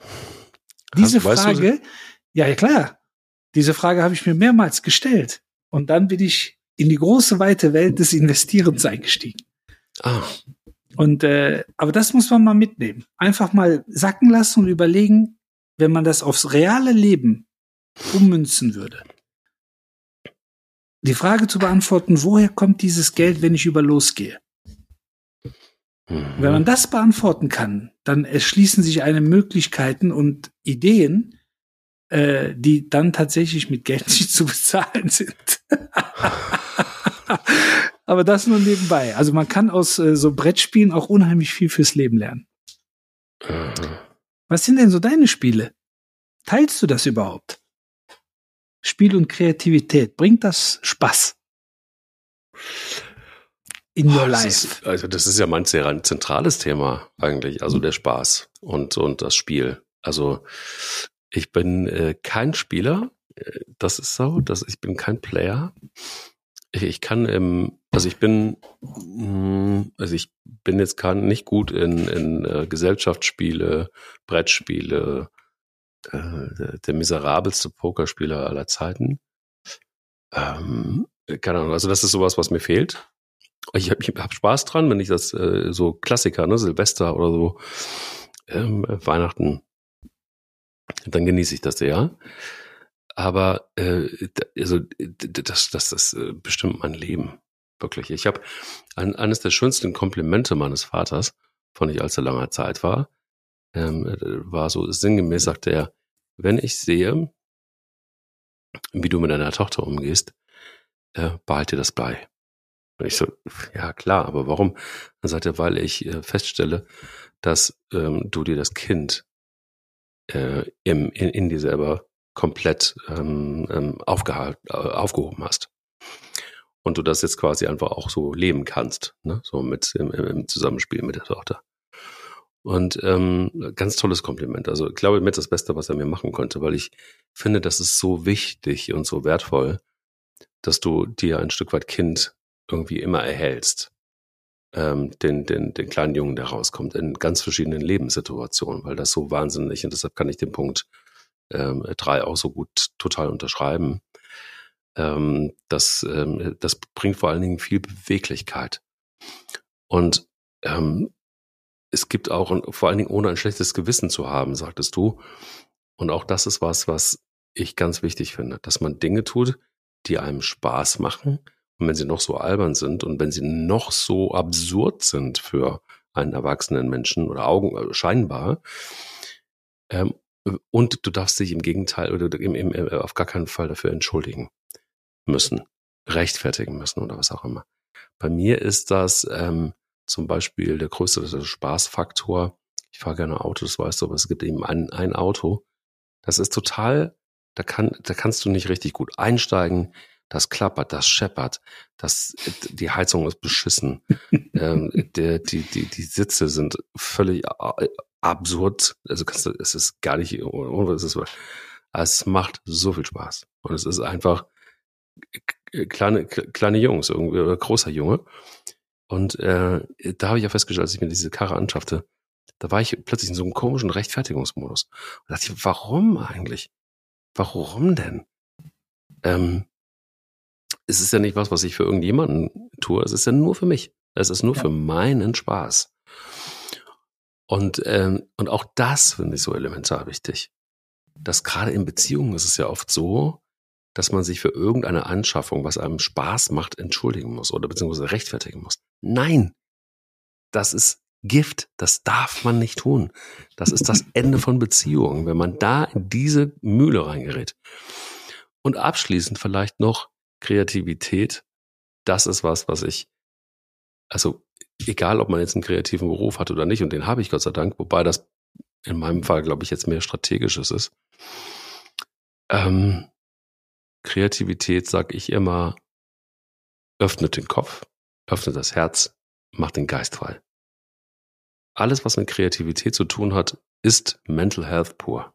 Diese Hast- weißt du- Frage, ja, ja klar. Diese Frage habe ich mir mehrmals gestellt. Und dann bin ich in die große, weite Welt des Investierens eingestiegen. Ah, Und äh, aber das muss man mal mitnehmen. Einfach mal sacken lassen und überlegen, wenn man das aufs reale Leben ummünzen würde. Die Frage zu beantworten, woher kommt dieses Geld, wenn ich über losgehe? mhm. Wenn man das beantworten kann, dann erschließen sich eine Möglichkeiten und Ideen, äh, die dann tatsächlich mit Geld nicht zu bezahlen sind. Aber das nur nebenbei. Also man kann aus äh, so Brettspielen auch unheimlich viel fürs Leben lernen. Mhm. Was sind denn so deine Spiele? Teilst du das überhaupt? Spiel und Kreativität, bringt das Spaß? In your das life. Ist, also das ist ja mein sehr zentrales Thema eigentlich, also der Spaß und, und das Spiel. Also ich bin äh, kein Spieler, äh, das ist so, das, ich bin kein Player. Ich, kann, ähm, also ich bin, mh, also ich bin jetzt kann nicht gut in, in äh, Gesellschaftsspiele, Brettspiele, äh, der, miserabelste Pokerspieler aller Zeiten. Ähm, keine Ahnung, also das ist sowas, was mir fehlt. Ich habe hab Spaß dran, wenn ich das äh, so Klassiker, ne, Silvester oder so, ähm, Weihnachten, dann genieße ich das sehr. Aber äh, also das, das, das äh, bestimmt mein Leben wirklich. Ich habe ein, eines der schönsten Komplimente meines Vaters, von ich allzu langer Zeit war, ähm, äh, war so sinngemäß sagte er, wenn ich sehe, wie du mit deiner Tochter umgehst, äh, behalte das bei. Und ich so, ja klar, aber warum? Dann sagt er, weil ich äh, feststelle, dass ähm, du dir das Kind äh, im, in, in dir selber komplett ähm, ähm, aufgehalten, äh, aufgehoben hast. Und du das jetzt quasi einfach auch so leben kannst, ne? so mit im, im im Zusammenspiel mit der Tochter. Und ähm, ganz tolles Kompliment. Also ich glaube, mit das Beste, was er mir machen konnte, weil ich finde, das ist so wichtig und so wertvoll, dass du dir ein Stück weit Kind irgendwie immer erhältst. Ähm, den, den, den kleinen Jungen, der rauskommt, in ganz verschiedenen Lebenssituationen, weil das so wahnsinnig, und deshalb kann ich den Punkt ähm, drei auch so gut total unterschreiben. Ähm, das, ähm, das bringt vor allen Dingen viel Beweglichkeit. Und ähm, es gibt auch, vor allen Dingen ohne ein schlechtes Gewissen zu haben, sagtest du. Und auch das ist was, was ich ganz wichtig finde, dass man Dinge tut, die einem Spaß machen. Und wenn sie noch so albern sind und wenn sie noch so absurd sind für einen erwachsenen Menschen oder Augen äh, scheinbar, ähm, und du darfst dich im Gegenteil oder im, im, im, auf gar keinen Fall dafür entschuldigen müssen, rechtfertigen müssen oder was auch immer. Bei mir ist das ähm, zum Beispiel der größte Spaßfaktor. Ich fahre gerne Auto, das weißt du, aber es gibt eben ein, ein Auto. Das ist total, da kann, da kannst du nicht richtig gut einsteigen. Das klappert, das scheppert, das, die Heizung ist beschissen. ähm, der, die, die, die Sitze sind völlig a- absurd. Also kannst du, es ist gar nicht, es ist, es macht so viel Spaß. Und es ist einfach kleine, kleine Jungs, irgendwie, oder großer Junge. Und äh, da habe ich ja festgestellt, als ich mir diese Karre anschaffte, da war ich plötzlich in so einem komischen Rechtfertigungsmodus. Und dachte ich, warum eigentlich? Warum denn? Ähm, es ist ja nicht was, was ich für irgendjemanden tue. Es ist ja nur für mich. Es ist nur Ja. für meinen Spaß. Und, ähm, und auch das finde ich so elementar wichtig. Dass gerade in Beziehungen ist es ja oft so, dass man sich für irgendeine Anschaffung, was einem Spaß macht, entschuldigen muss oder beziehungsweise rechtfertigen muss. Nein, das ist Gift. Das darf man nicht tun. Das ist das Ende von Beziehungen, wenn man da in diese Mühle reingerät. Und abschließend vielleicht noch Kreativität. Das ist was, was ich, also egal, ob man jetzt einen kreativen Beruf hat oder nicht, und den habe ich Gott sei Dank, wobei das in meinem Fall, glaube ich, jetzt mehr strategisches ist. Ähm, Kreativität, sag ich immer, öffnet den Kopf, öffnet das Herz, macht den Geist frei. Alles, was mit Kreativität zu tun hat, ist Mental Health pur.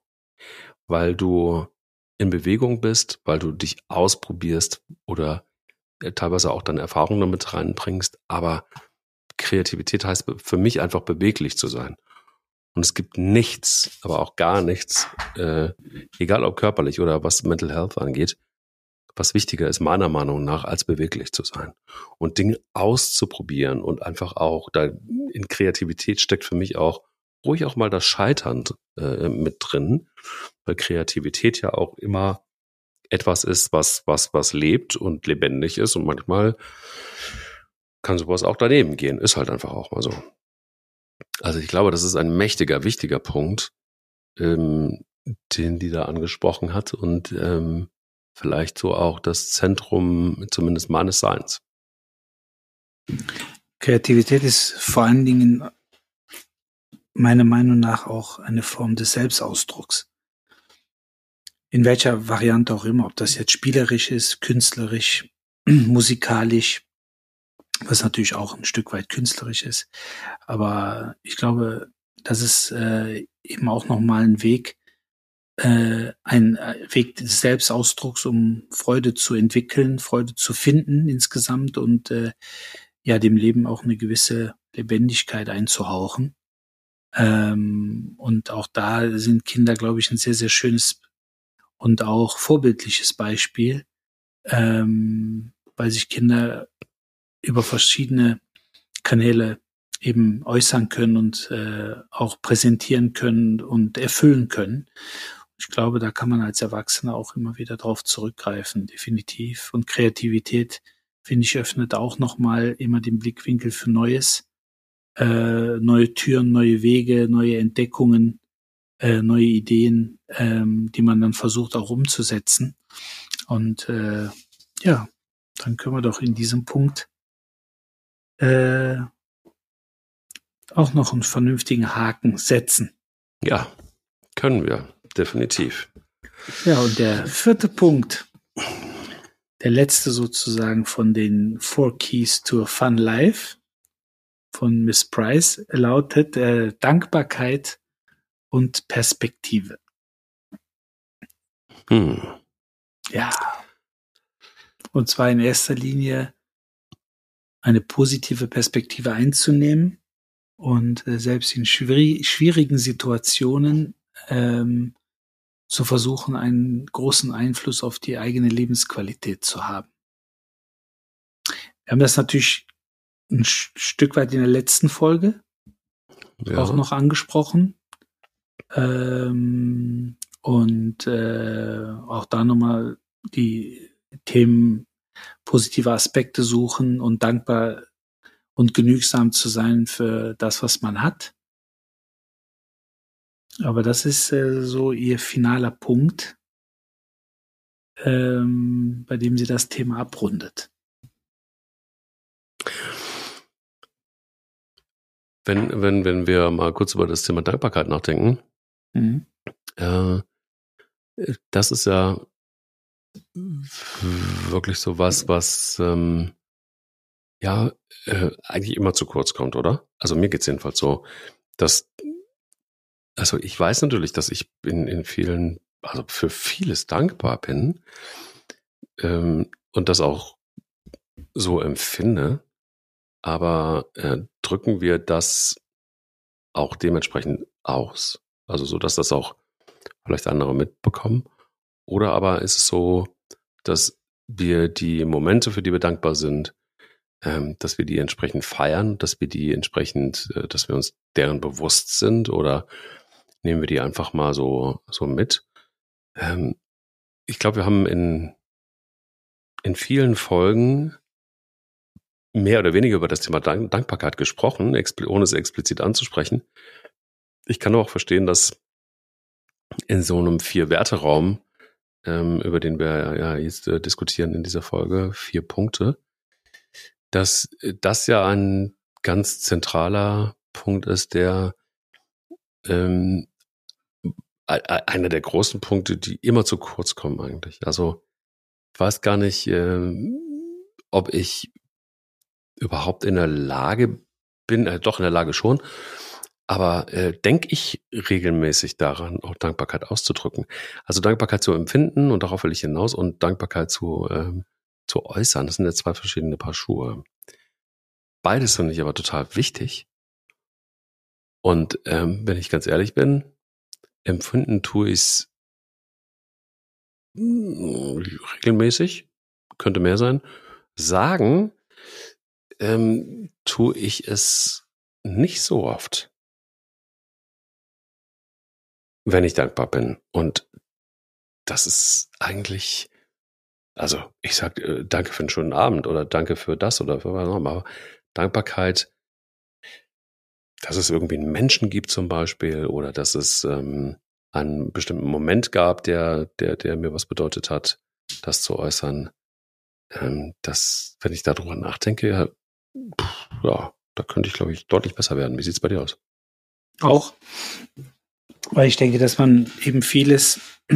Weil du in Bewegung bist, weil du dich ausprobierst oder äh, teilweise auch deine Erfahrungen damit reinbringst. Aber Kreativität heißt für mich einfach beweglich zu sein. Und es gibt nichts, aber auch gar nichts, äh, egal ob körperlich oder was Mental Health angeht, was wichtiger ist, meiner Meinung nach, als beweglich zu sein. Und Dinge auszuprobieren und einfach auch, da in Kreativität steckt für mich auch ruhig auch mal das Scheitern äh, mit drin, weil Kreativität ja auch immer etwas ist, was, was, was lebt und lebendig ist und manchmal kann sowas auch daneben gehen. Ist halt einfach auch mal so. Also ich glaube, das ist ein mächtiger, wichtiger Punkt, ähm, den die da angesprochen hat und ähm, vielleicht so auch das Zentrum zumindest meines Seins. Kreativität ist vor allen Dingen meiner Meinung nach auch eine Form des Selbstausdrucks. In welcher Variante auch immer, ob das jetzt spielerisch ist, künstlerisch, musikalisch, was natürlich auch ein Stück weit künstlerisch ist. Aber ich glaube, das ist äh, eben auch nochmal ein Weg, äh, ein äh, Weg des Selbstausdrucks, um Freude zu entwickeln, Freude zu finden insgesamt und äh, ja, dem Leben auch eine gewisse Lebendigkeit einzuhauchen. Ähm, und auch da sind Kinder, glaube ich, ein sehr, sehr schönes und auch vorbildliches Beispiel, ähm, weil sich Kinder über verschiedene Kanäle eben äußern können und äh, auch präsentieren können und erfüllen können. Ich glaube, da kann man als Erwachsener auch immer wieder drauf zurückgreifen, definitiv. Und Kreativität, finde ich, öffnet auch nochmal immer den Blickwinkel für Neues, äh, neue Türen, neue Wege, neue Entdeckungen, äh, neue Ideen, ähm, die man dann versucht auch umzusetzen. Und äh, ja, dann können wir doch in diesem Punkt äh, auch noch einen vernünftigen Haken setzen. Ja, können wir, definitiv. Ja, und der vierte Punkt, der letzte sozusagen von den Four Keys to a Fun Life von Miss Price, lautet äh, Dankbarkeit und Perspektive. Hm. Ja. Und zwar in erster Linie eine positive Perspektive einzunehmen und äh, selbst in schwierigen Situationen ähm, zu versuchen, einen großen Einfluss auf die eigene Lebensqualität zu haben. Wir haben das natürlich ein Stück weit in der letzten Folge ja. auch noch angesprochen. Ähm, und äh, auch da nochmal die Themen positive Aspekte suchen und dankbar und genügsam zu sein für das, was man hat. Aber das ist äh, so ihr finaler Punkt, ähm, bei dem sie das Thema abrundet. Wenn, wenn, wenn wir mal kurz über das Thema Dankbarkeit nachdenken, mhm. äh, das ist ja wirklich so was, was ähm, ja äh, eigentlich immer zu kurz kommt, oder? Also mir geht's jedenfalls so, dass also ich weiß natürlich, dass ich in, in vielen, also für vieles dankbar bin ähm, und das auch so empfinde, aber äh, drücken wir das auch dementsprechend aus. Also so, dass das auch vielleicht andere mitbekommen. Oder aber ist es so, dass wir die Momente, für die wir dankbar sind, ähm, dass wir die entsprechend feiern, dass wir die entsprechend, äh, dass wir uns deren bewusst sind oder nehmen wir die einfach mal so, so mit. Ähm, ich glaube, wir haben in, in vielen Folgen mehr oder weniger über das Thema Dank Dankbarkeit gesprochen, ohne es explizit anzusprechen. Ich kann auch verstehen, dass in so einem Vier-Werte-Raum ähm, über den wir ja jetzt äh, diskutieren in dieser Folge, vier Punkte, dass äh, das ja ein ganz zentraler Punkt ist, der ähm, einer der großen Punkte, die immer zu kurz kommen eigentlich. Also ich weiß gar nicht, äh, ob ich überhaupt in der Lage bin, äh, doch in der Lage schon, aber äh, denke ich regelmäßig daran, auch Dankbarkeit auszudrücken. Also Dankbarkeit zu empfinden und darauf will ich hinaus und Dankbarkeit zu, ähm, zu äußern. Das sind ja zwei verschiedene Paar Schuhe. Beides finde ich aber total wichtig. Und ähm, wenn ich ganz ehrlich bin, empfinden tue ich es hm, regelmäßig, könnte mehr sein. Sagen ähm, tue ich es nicht so oft wenn ich dankbar bin. Und das ist eigentlich, also ich sag äh, danke für einen schönen Abend oder danke für das oder für was auch immer. Dankbarkeit, dass es irgendwie einen Menschen gibt zum Beispiel oder dass es ähm, einen bestimmten Moment gab, der, der, der mir was bedeutet hat, das zu äußern. Ähm, das, wenn ich darüber nachdenke, ja, pff, ja, da könnte ich, glaube ich, deutlich besser werden. Wie sieht's bei dir aus? Auch. Weil ich denke, dass man eben vieles,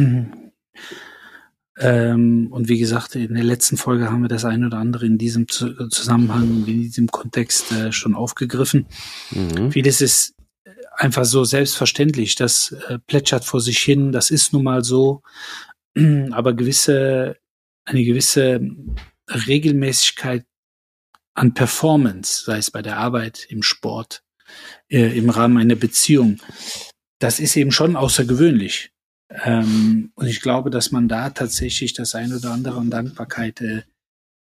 ähm, und wie gesagt, in der letzten Folge haben wir das ein oder andere in diesem Zusammenhang, in diesem Kontext äh, schon aufgegriffen. Mhm. Vieles ist einfach so selbstverständlich, das äh, plätschert vor sich hin, das ist nun mal so, aber gewisse, eine gewisse Regelmäßigkeit an Performance, sei es bei der Arbeit, im Sport, äh, im Rahmen einer Beziehung, das ist eben schon außergewöhnlich. Ähm, und ich glaube, dass man da tatsächlich das ein oder andere an Dankbarkeit äh,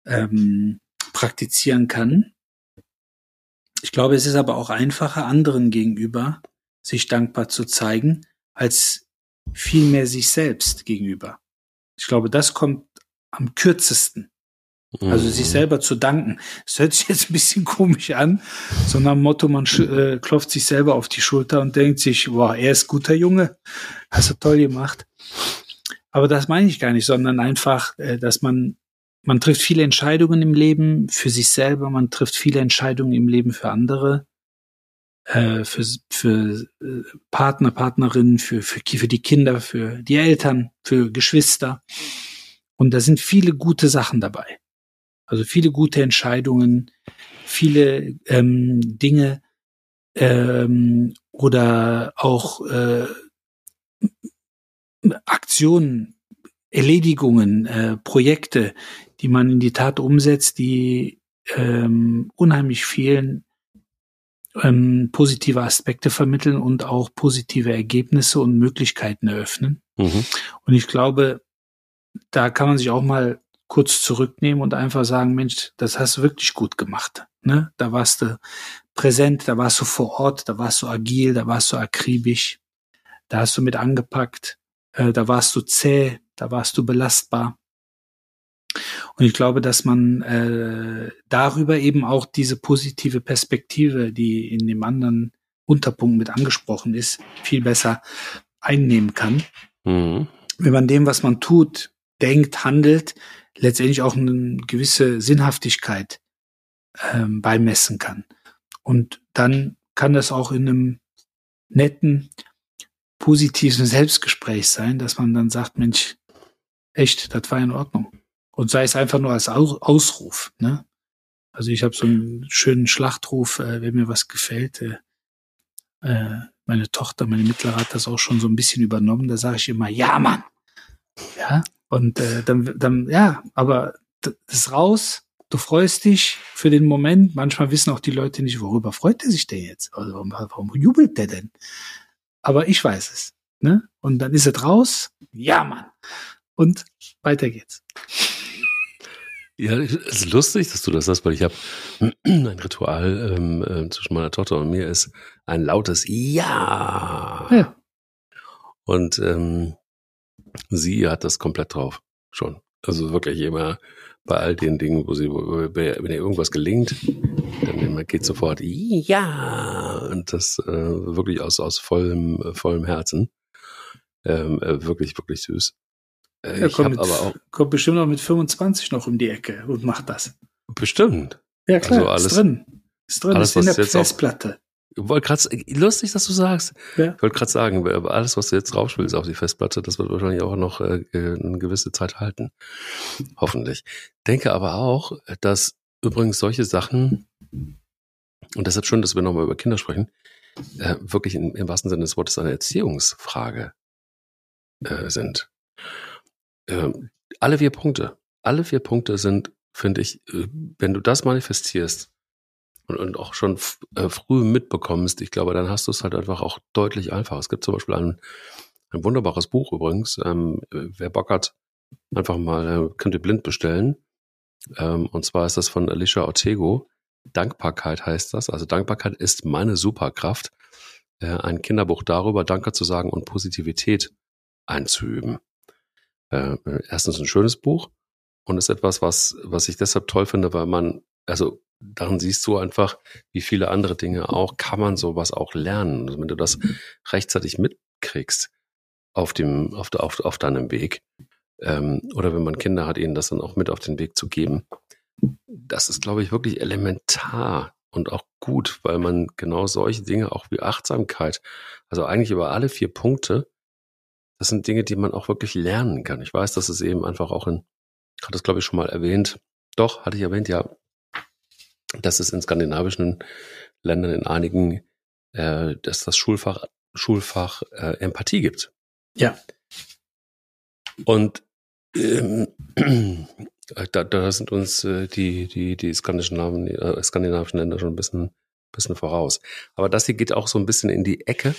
ähm, praktizieren kann. Ich glaube, es ist aber auch einfacher, anderen gegenüber sich dankbar zu zeigen, als vielmehr sich selbst gegenüber. Ich glaube, das kommt am kürzesten. Also sich mhm. selber zu danken. Das hört sich jetzt ein bisschen komisch an, so nach dem Motto, man äh, klopft sich selber auf die Schulter und denkt sich, wow, er ist guter Junge, hast du toll gemacht. Aber das meine ich gar nicht, sondern einfach, äh, dass man, man trifft viele Entscheidungen im Leben für sich selber, man trifft viele Entscheidungen im Leben für andere, äh, für, für äh, Partner, Partnerinnen, für, für, für die Kinder, für die Eltern, für Geschwister. Und da sind viele gute Sachen dabei. Also viele gute Entscheidungen, viele ähm, Dinge ähm, oder auch äh, Aktionen, Erledigungen, äh, Projekte, die man in die Tat umsetzt, die ähm, unheimlich vielen ähm, positive Aspekte vermitteln und auch positive Ergebnisse und Möglichkeiten eröffnen. Mhm. Und ich glaube, da kann man sich auch mal kurz zurücknehmen und einfach sagen, Mensch, das hast du wirklich gut gemacht. Ne? Da warst du präsent, da warst du vor Ort, da warst du agil, da warst du akribisch, da hast du mit angepackt, äh, da warst du zäh, da warst du belastbar. Und ich glaube, dass man äh, darüber eben auch diese positive Perspektive, die in dem anderen Unterpunkt mit angesprochen ist, viel besser einnehmen kann. Mhm. Wenn man dem, was man tut, denkt, handelt, letztendlich auch eine gewisse Sinnhaftigkeit ähm, beimessen kann. Und dann kann das auch in einem netten, positiven Selbstgespräch sein, dass man dann sagt, Mensch, echt, das war in Ordnung. Und sei es einfach nur als Ausruf. Ne? Also ich habe so einen schönen Schlachtruf, äh, wenn mir was gefällt. Äh, äh, meine Tochter, meine Mittlere hat das auch schon so ein bisschen übernommen. Da sage ich immer, ja, Mann. Ja, und äh, dann, dann, ja, aber das ist raus. Du freust dich für den Moment. Manchmal wissen auch die Leute nicht, worüber freut er sich denn jetzt? Also, warum, warum jubelt der denn? Aber ich weiß es. Ne? Und dann ist es raus. Ja, Mann. Und weiter geht's. Ja, es ist lustig, dass du das hast, weil ich habe ein Ritual ähm, äh, zwischen meiner Tochter und mir ist ein lautes Ja. ja. Und ähm, sie hat das komplett drauf. Schon. Also wirklich immer bei all den Dingen, wo sie, wenn ihr irgendwas gelingt, dann geht sofort, ja, und das äh, wirklich aus, aus vollem, vollem Herzen. Ähm, äh, wirklich, wirklich süß. Äh, ja, kommt, mit, aber auch, kommt bestimmt auch mit 25 noch um die Ecke und macht das. Bestimmt. Ja, klar, also alles, ist drin. Ist drin, alles, ist in der Festplatte. Wollte gerade, lustig, dass du sagst. Ja. Ich wollte gerade sagen, aber alles, was du jetzt draufspielst auf die Festplatte, das wird wahrscheinlich auch noch äh, eine gewisse Zeit halten. Hoffentlich. Denke aber auch, dass übrigens solche Sachen, und deshalb schön, dass wir nochmal über Kinder sprechen, äh, wirklich in, im wahrsten Sinne des Wortes eine Erziehungsfrage äh, sind. Ähm, alle vier Punkte, alle vier Punkte sind, finde ich, äh, wenn du das manifestierst, und, und auch schon äh, früh mitbekommst, ich glaube, dann hast du es halt einfach auch deutlich einfacher. Es gibt zum Beispiel ein, ein wunderbares Buch übrigens. Ähm, wer Bock hat, einfach mal, äh, könnt ihr blind bestellen. Ähm, und zwar ist das von Alicia Ortego. Dankbarkeit heißt das. Also Dankbarkeit ist meine Superkraft. Äh, ein Kinderbuch darüber, Danke zu sagen und Positivität einzuüben. Äh, erstens ein schönes Buch und ist etwas, was, was ich deshalb toll finde, weil man, also daran siehst du einfach, wie viele andere Dinge auch, kann man sowas auch lernen. Also wenn du das rechtzeitig mitkriegst auf dem, auf, auf, auf deinem Weg, ähm, oder wenn man Kinder hat, ihnen das dann auch mit auf den Weg zu geben, das ist, glaube ich, wirklich elementar und auch gut, weil man genau solche Dinge auch wie Achtsamkeit, also eigentlich über alle vier Punkte, das sind Dinge, die man auch wirklich lernen kann. Ich weiß, dass es eben einfach auch in, hat das glaube ich schon mal erwähnt, doch, hatte ich erwähnt, ja, dass es in skandinavischen Ländern in einigen, äh, dass das Schulfach, Schulfach äh, Empathie gibt. Ja. Und ähm, da, da sind uns äh, die, die, die skandinavischen, äh, skandinavischen Länder schon ein bisschen, bisschen voraus. Aber das hier geht auch so ein bisschen in die Ecke.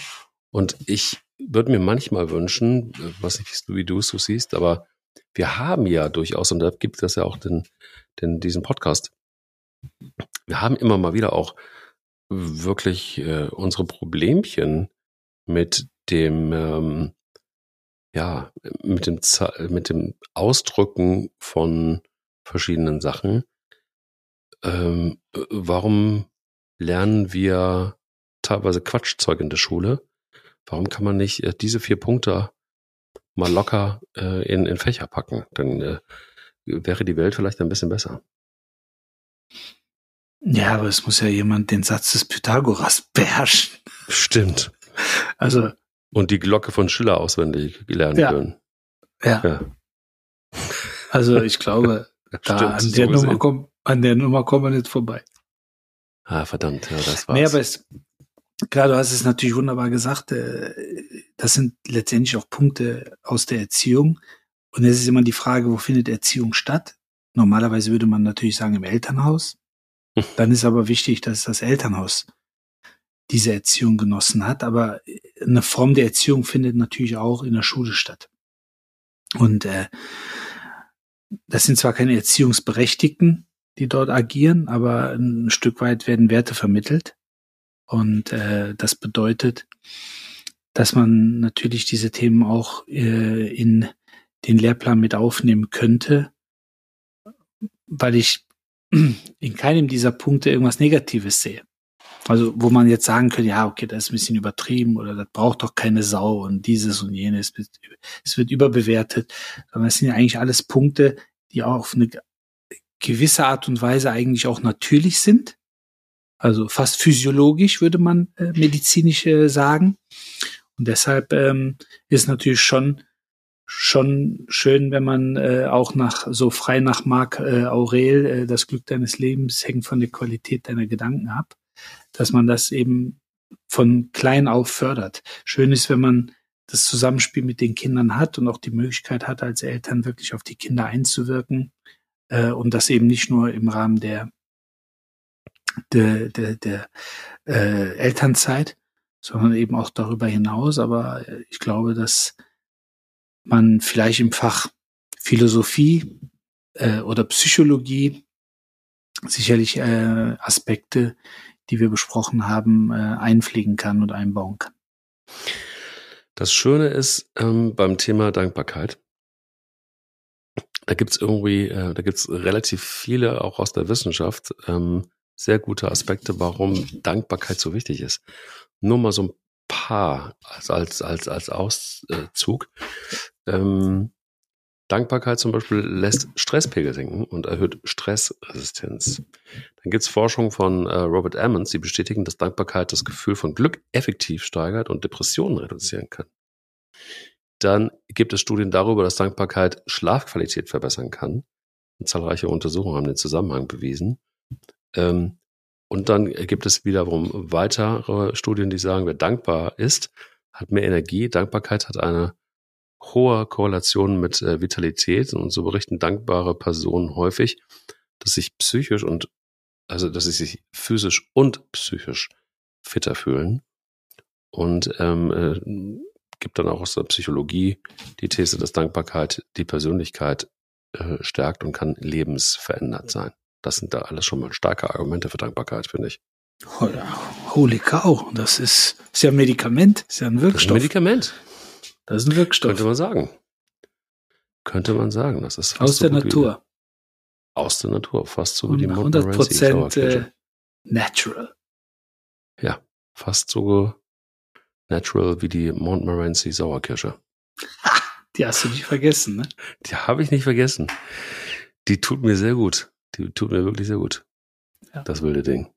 Und ich würde mir manchmal wünschen, äh, weiß nicht, wie du es so siehst, aber wir haben ja durchaus, und da gibt es ja auch den, den, diesen Podcast, wir haben immer mal wieder auch wirklich äh, unsere Problemchen mit dem, ähm, ja, mit dem, mit dem Ausdrücken von verschiedenen Sachen. Ähm, warum lernen wir teilweise Quatschzeug in der Schule? Warum kann man nicht äh, diese vier Punkte mal locker äh, in, in Fächer packen? Dann äh, wäre die Welt vielleicht ein bisschen besser. Ja, aber es muss ja jemand den Satz des Pythagoras beherrschen. Stimmt. Also. Und die Glocke von Schiller auswendig lernen ja. können. Ja. ja. Also ich glaube, da Stimmt, an, der so Nummer komm, an der Nummer kommen wir nicht vorbei. Ah, verdammt, ja, das war's. Nee, aber es, klar, du hast es natürlich wunderbar gesagt. Äh, das sind letztendlich auch Punkte aus der Erziehung. Und es ist immer die Frage, wo findet Erziehung statt? Normalerweise würde man natürlich sagen im Elternhaus. Dann ist aber wichtig, dass das Elternhaus diese Erziehung genossen hat. Aber eine Form der Erziehung findet natürlich auch in der Schule statt. Und äh, das sind zwar keine Erziehungsberechtigten, die dort agieren, aber ein Stück weit werden Werte vermittelt. Und äh, das bedeutet, dass man natürlich diese Themen auch äh, in den Lehrplan mit aufnehmen könnte, weil ich in keinem dieser Punkte irgendwas Negatives sehe. Also wo man jetzt sagen könnte, ja, okay, das ist ein bisschen übertrieben oder das braucht doch keine Sau und dieses und jenes, es wird überbewertet. Aber es sind ja eigentlich alles Punkte, die auch auf eine gewisse Art und Weise eigentlich auch natürlich sind. Also fast physiologisch würde man äh, medizinisch äh, sagen. Und deshalb ähm, ist natürlich schon schon schön, wenn man äh, auch nach so frei nach Marc äh, Aurel, äh, das Glück deines Lebens hängt von der Qualität deiner Gedanken ab, dass man das eben von klein auf fördert. Schön ist, wenn man das Zusammenspiel mit den Kindern hat und auch die Möglichkeit hat, als Eltern wirklich auf die Kinder einzuwirken äh, und das eben nicht nur im Rahmen der der, der, der äh, Elternzeit, sondern eben auch darüber hinaus. Aber ich glaube, dass man vielleicht im Fach Philosophie äh, oder Psychologie sicherlich äh, Aspekte, die wir besprochen haben, äh, einpflegen kann und einbauen kann. Das Schöne ist ähm, beim Thema Dankbarkeit, da gibt's irgendwie, äh, da gibt's relativ viele, auch aus der Wissenschaft, ähm, sehr gute Aspekte, warum Dankbarkeit so wichtig ist. Nur mal so ein paar als, als, als, als Auszug. Ähm, Dankbarkeit zum Beispiel lässt Stresspegel senken und erhöht Stressresistenz. Dann gibt es Forschung von äh, Robert Emmons, die bestätigen, dass Dankbarkeit das Gefühl von Glück effektiv steigert und Depressionen reduzieren kann. Dann gibt es Studien darüber, dass Dankbarkeit Schlafqualität verbessern kann. Und zahlreiche Untersuchungen haben den Zusammenhang bewiesen. Ähm, und dann gibt es wiederum weitere Studien, die sagen, wer dankbar ist, hat mehr Energie. Dankbarkeit hat eine hohe Korrelation mit äh, Vitalität und so berichten dankbare Personen häufig, dass sich psychisch und also dass sie sich physisch und psychisch fitter fühlen. Und ähm, äh, gibt dann auch aus der Psychologie die These, dass Dankbarkeit die Persönlichkeit äh, stärkt und kann lebensverändert sein. Das sind da alles schon mal starke Argumente für Dankbarkeit, finde ich. Holy cow, das ist, ist ja ein Medikament, ist ja ein Wirkstoff. Das ist ein Medikament. Das ist ein Wirkstoff. Könnte man sagen. Könnte man sagen, das ist aus der Natur. aus der Natur, fast so wie die 100 Prozent äh, natural. Ja, fast so natural wie die Montmorency Sauerkirsche. Ha, die hast du nicht vergessen, ne? Die habe ich nicht vergessen. Die tut mir sehr gut. Die tut mir wirklich sehr gut. Ja. Das wilde Ding.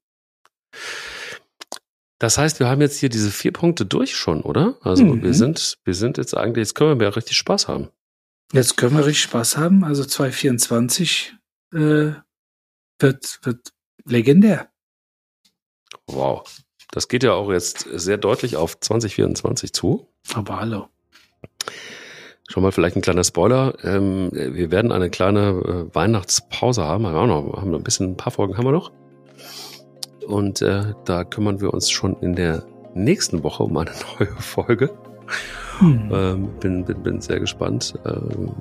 Das heißt, wir haben jetzt hier diese vier Punkte durch schon, oder? Also mhm. wir sind, wir sind jetzt eigentlich, jetzt können wir ja richtig Spaß haben. Jetzt können wir richtig Spaß haben. Also 2024 äh, wird, wird legendär. Wow. Das geht ja auch jetzt sehr deutlich auf 2024 zu. Aber hallo. Schon mal vielleicht ein kleiner Spoiler. Ähm, wir werden eine kleine äh, Weihnachtspause haben. Haben wir auch noch, haben wir ein bisschen, ein paar Folgen haben wir noch. Und äh, da kümmern wir uns schon in der nächsten Woche um eine neue Folge. Hm. Ähm, bin, bin, bin sehr gespannt. Ähm,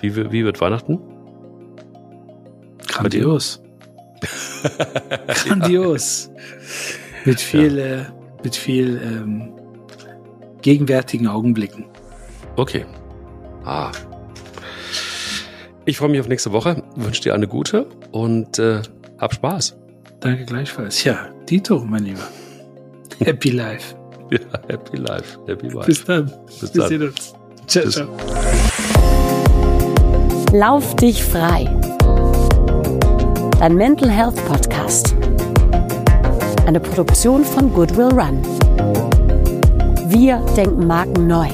wie, wie wird Weihnachten? Grandios. Grandios. Mit viel, ja. äh, mit viel ähm, gegenwärtigen Augenblicken. Okay. Ah. Ich freue mich auf nächste Woche, wünsche dir eine gute und äh, hab Spaß. Danke gleichfalls. Ja, Dito, mein Lieber. Happy Life. Ja, Happy Life. Happy Life. Bis dann. Bis Wir dann. sehen uns. Ciao, ciao. Lauf dich frei. Dein Mental Health Podcast. Eine Produktion von Goodwill Run. Wir denken Marken neu.